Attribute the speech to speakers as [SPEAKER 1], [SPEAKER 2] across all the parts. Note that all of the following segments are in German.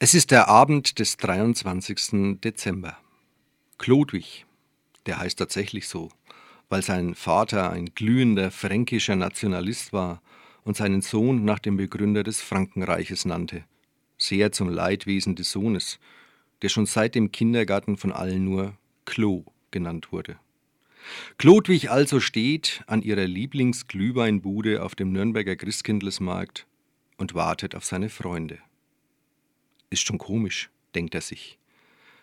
[SPEAKER 1] Es ist der Abend des 23. Dezember. Chlodwig, der heißt tatsächlich so, weil sein Vater ein glühender fränkischer Nationalist war und seinen Sohn nach dem Begründer des Frankenreiches nannte, sehr zum Leidwesen des Sohnes, der schon seit dem Kindergarten von allen nur Klo genannt wurde. Chlodwig also steht an ihrer Lieblingsglühweinbude auf dem Nürnberger Christkindlesmarkt und wartet auf seine Freunde. Ist schon komisch, denkt er sich.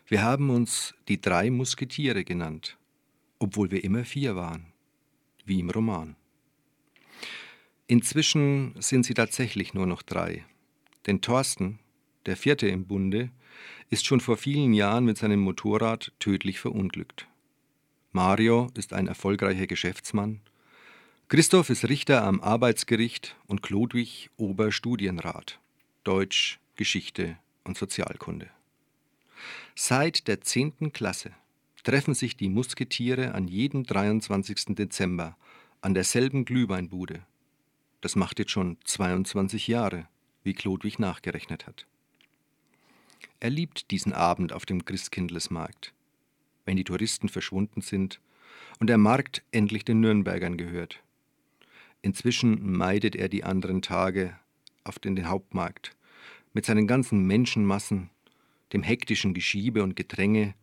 [SPEAKER 1] Wir haben uns die drei Musketiere genannt, obwohl wir immer vier waren, wie im Roman. Inzwischen sind sie tatsächlich nur noch drei, denn Thorsten, der vierte im Bunde, ist schon vor vielen Jahren mit seinem Motorrad tödlich verunglückt. Mario ist ein erfolgreicher Geschäftsmann, Christoph ist Richter am Arbeitsgericht und Chlodwig Oberstudienrat Deutsch, Geschichte und Sozialkunde. Seit der 10. Klasse treffen sich die Musketiere an jedem 23. Dezember an derselben Glühweinbude. Das macht jetzt schon 22 Jahre, wie Chlodwig nachgerechnet hat. Er liebt diesen Abend auf dem Christkindlesmarkt wenn die Touristen verschwunden sind und der Markt endlich den Nürnbergern gehört. Inzwischen meidet er die anderen Tage auf den, den Hauptmarkt mit seinen ganzen Menschenmassen, dem hektischen Geschiebe und Gedränge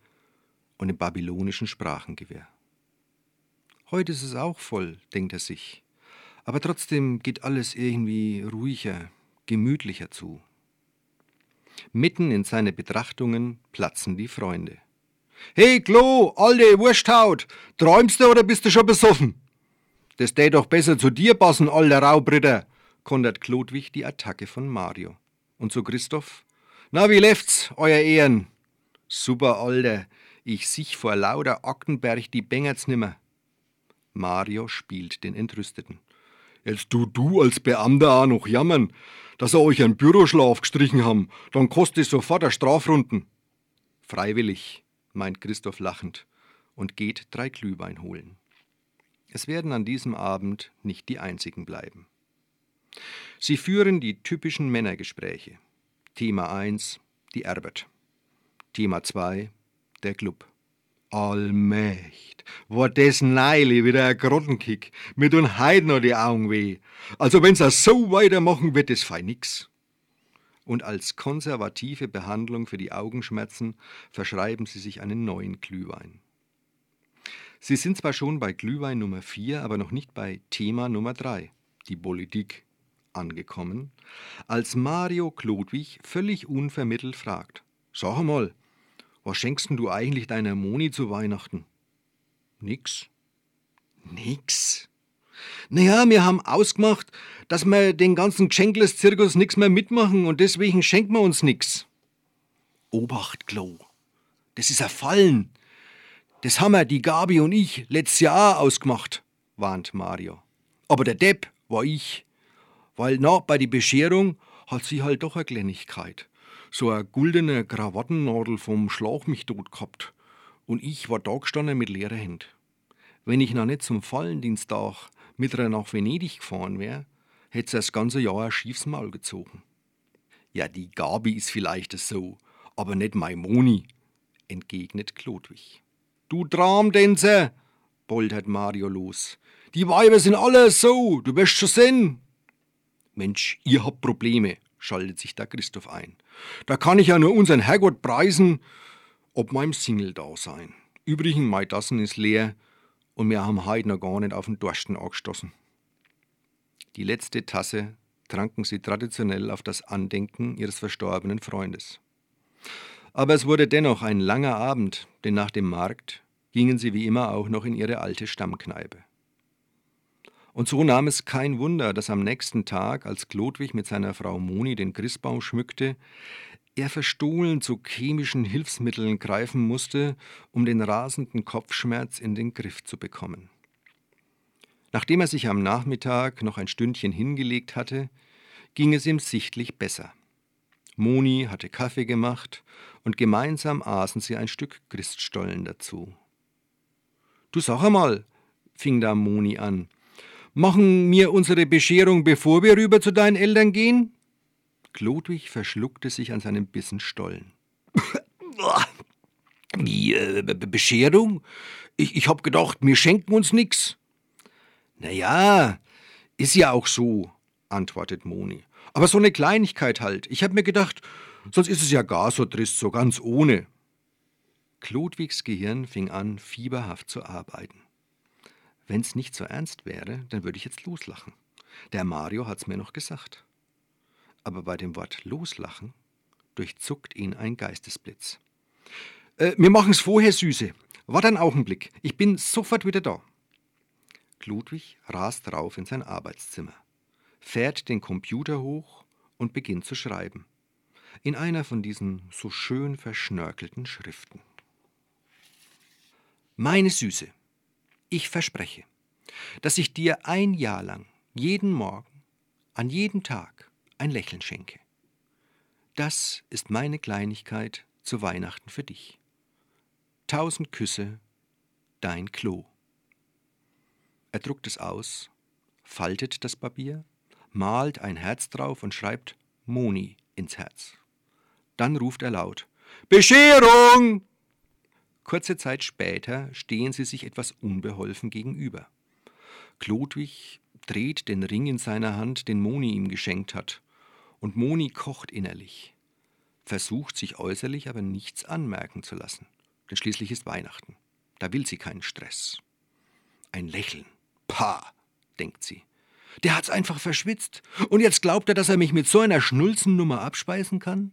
[SPEAKER 1] und dem babylonischen Sprachengewehr. Heute ist es auch voll, denkt er sich, aber trotzdem geht alles irgendwie ruhiger, gemütlicher zu. Mitten in seine Betrachtungen platzen die Freunde. Hey, Klo, alte Wursthaut, träumst du oder bist du schon besoffen? Das tät doch besser zu dir passen, alter Raubritter, kontert Klodwig die Attacke von Mario. Und zu Christoph? Na, wie läuft's, euer Ehren? Super, Alter, ich sich vor lauter Aktenberg die Bengerts nimmer. Mario spielt den Entrüsteten. Jetzt du du als Beamter auch noch jammern, dass er euch einen Büroschlaf gestrichen haben, dann kostet es sofort der Strafrunden. Freiwillig, meint Christoph lachend und geht drei Glühwein holen. Es werden an diesem Abend nicht die einzigen bleiben. Sie führen die typischen Männergespräche. Thema 1, die Erbert. Thema 2, der Club. Allmächt, war das Neile wieder ein Grottenkick. Mir tun heut noch die Augen weh. Also wenn's er so weitermachen, wird es fein nix und als konservative Behandlung für die Augenschmerzen verschreiben sie sich einen neuen Glühwein. Sie sind zwar schon bei Glühwein Nummer 4, aber noch nicht bei Thema Nummer 3, die Politik, angekommen, als Mario Klodwig völlig unvermittelt fragt: Sag mal, was schenkst du eigentlich deiner Moni zu Weihnachten? Nix. Nix? Naja, wir haben ausgemacht, dass wir den ganzen Geschenkles-Zirkus nix mehr mitmachen und deswegen schenken wir uns nix. Obacht, Klo. Das ist ein Fallen. Das haben wir, die Gabi und ich, letztes Jahr ausgemacht, warnt Mario. Aber der Depp war ich. Weil, na, bei die Bescherung hat sie halt doch eine Kleinigkeit. So eine guldene Krawattennadel vom Schlauch mich tot gehabt. Und ich war da gestanden mit leerer Hand. Wenn ich noch nicht zum Fallendienstag mit ihr nach Venedig gefahren wäre, hätte sie das ganze Jahr ein schiefes Maul gezogen. Ja, die Gabi ist vielleicht so, aber nicht Maimoni, entgegnet Klodwig. Du Traumdänse, poltert Mario los. Die Weiber sind alle so, du wirst schon sehen. Mensch, ihr habt Probleme, schaltet sich da Christoph ein. Da kann ich ja nur unseren Herrgott preisen, ob meinem Single-Dasein. Übrigen, mein Tassen ist leer, und wir haben heute noch gar nicht auf den Dursten angestoßen. Die letzte Tasse tranken sie traditionell auf das Andenken ihres verstorbenen Freundes. Aber es wurde dennoch ein langer Abend, denn nach dem Markt gingen sie wie immer auch noch in ihre alte Stammkneipe. Und so nahm es kein Wunder, dass am nächsten Tag, als Klodwig mit seiner Frau Moni den Christbaum schmückte, er verstohlen zu chemischen Hilfsmitteln greifen musste, um den rasenden Kopfschmerz in den Griff zu bekommen. Nachdem er sich am Nachmittag noch ein Stündchen hingelegt hatte, ging es ihm sichtlich besser. Moni hatte Kaffee gemacht und gemeinsam aßen sie ein Stück Christstollen dazu. Du sag einmal, fing da Moni an, machen wir unsere Bescherung, bevor wir rüber zu deinen Eltern gehen? Klodwig verschluckte sich an seinem Bissen Stollen.
[SPEAKER 2] Wie, äh, Bescherung? Ich, ich hab gedacht, wir schenken uns nix.
[SPEAKER 1] Na ja, ist ja auch so, antwortet Moni. Aber so eine Kleinigkeit halt. Ich hab mir gedacht, sonst ist es ja gar so trist, so ganz ohne. Klodwigs Gehirn fing an, fieberhaft zu arbeiten. Wenn's nicht so ernst wäre, dann würde ich jetzt loslachen. Der Mario hat's mir noch gesagt. Aber bei dem Wort loslachen durchzuckt ihn ein Geistesblitz. Äh, wir machen's vorher, Süße. Warte einen Augenblick. Ich bin sofort wieder da. Ludwig rast rauf in sein Arbeitszimmer, fährt den Computer hoch und beginnt zu schreiben. In einer von diesen so schön verschnörkelten Schriften. Meine Süße, ich verspreche, dass ich dir ein Jahr lang, jeden Morgen, an jedem Tag ein Lächeln schenke. Das ist meine Kleinigkeit zu Weihnachten für dich. Tausend Küsse, dein Klo. Er druckt es aus, faltet das Papier, malt ein Herz drauf und schreibt Moni ins Herz. Dann ruft er laut Bescherung! Kurze Zeit später stehen sie sich etwas unbeholfen gegenüber. Klodwig dreht den Ring in seiner Hand, den Moni ihm geschenkt hat, und Moni kocht innerlich, versucht sich äußerlich aber nichts anmerken zu lassen, denn schließlich ist Weihnachten. Da will sie keinen Stress. Ein Lächeln. Pah, denkt sie. Der hat's einfach verschwitzt. Und jetzt glaubt er, dass er mich mit so einer Schnulzennummer abspeisen kann?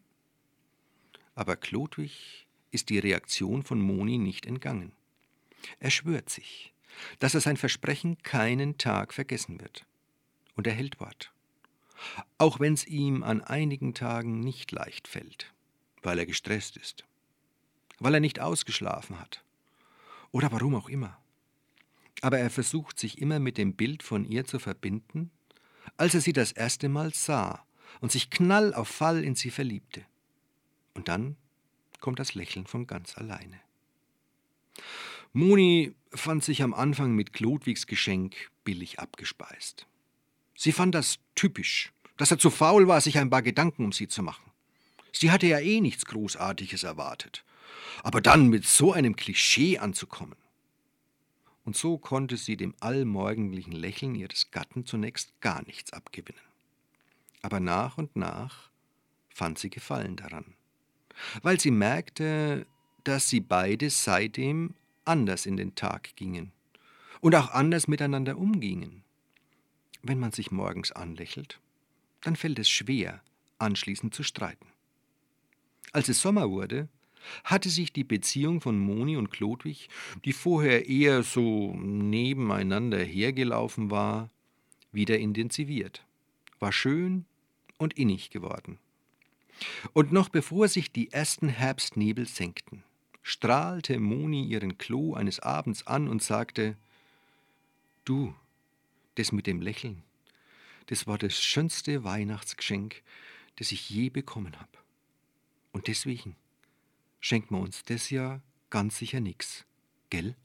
[SPEAKER 1] Aber Klodwig ist die Reaktion von Moni nicht entgangen. Er schwört sich, dass er sein Versprechen keinen Tag vergessen wird. Und er hält Wort. Auch wenn's ihm an einigen Tagen nicht leicht fällt, weil er gestresst ist, weil er nicht ausgeschlafen hat oder warum auch immer aber er versucht sich immer mit dem Bild von ihr zu verbinden, als er sie das erste Mal sah und sich knall auf Fall in sie verliebte. Und dann kommt das Lächeln von ganz alleine. Moni fand sich am Anfang mit Klodwigs Geschenk billig abgespeist. Sie fand das typisch, dass er zu faul war, sich ein paar Gedanken um sie zu machen. Sie hatte ja eh nichts Großartiges erwartet. Aber dann mit so einem Klischee anzukommen und so konnte sie dem allmorgendlichen Lächeln ihres Gatten zunächst gar nichts abgewinnen. Aber nach und nach fand sie Gefallen daran, weil sie merkte, dass sie beide seitdem anders in den Tag gingen und auch anders miteinander umgingen. Wenn man sich morgens anlächelt, dann fällt es schwer, anschließend zu streiten. Als es Sommer wurde, hatte sich die Beziehung von Moni und Klodwig, die vorher eher so nebeneinander hergelaufen war, wieder intensiviert, war schön und innig geworden. Und noch bevor sich die ersten Herbstnebel senkten, strahlte Moni ihren Klo eines Abends an und sagte, Du, das mit dem Lächeln, das war das schönste Weihnachtsgeschenk, das ich je bekommen habe. Und deswegen, schenkt man uns das Jahr ganz sicher nix. Gell?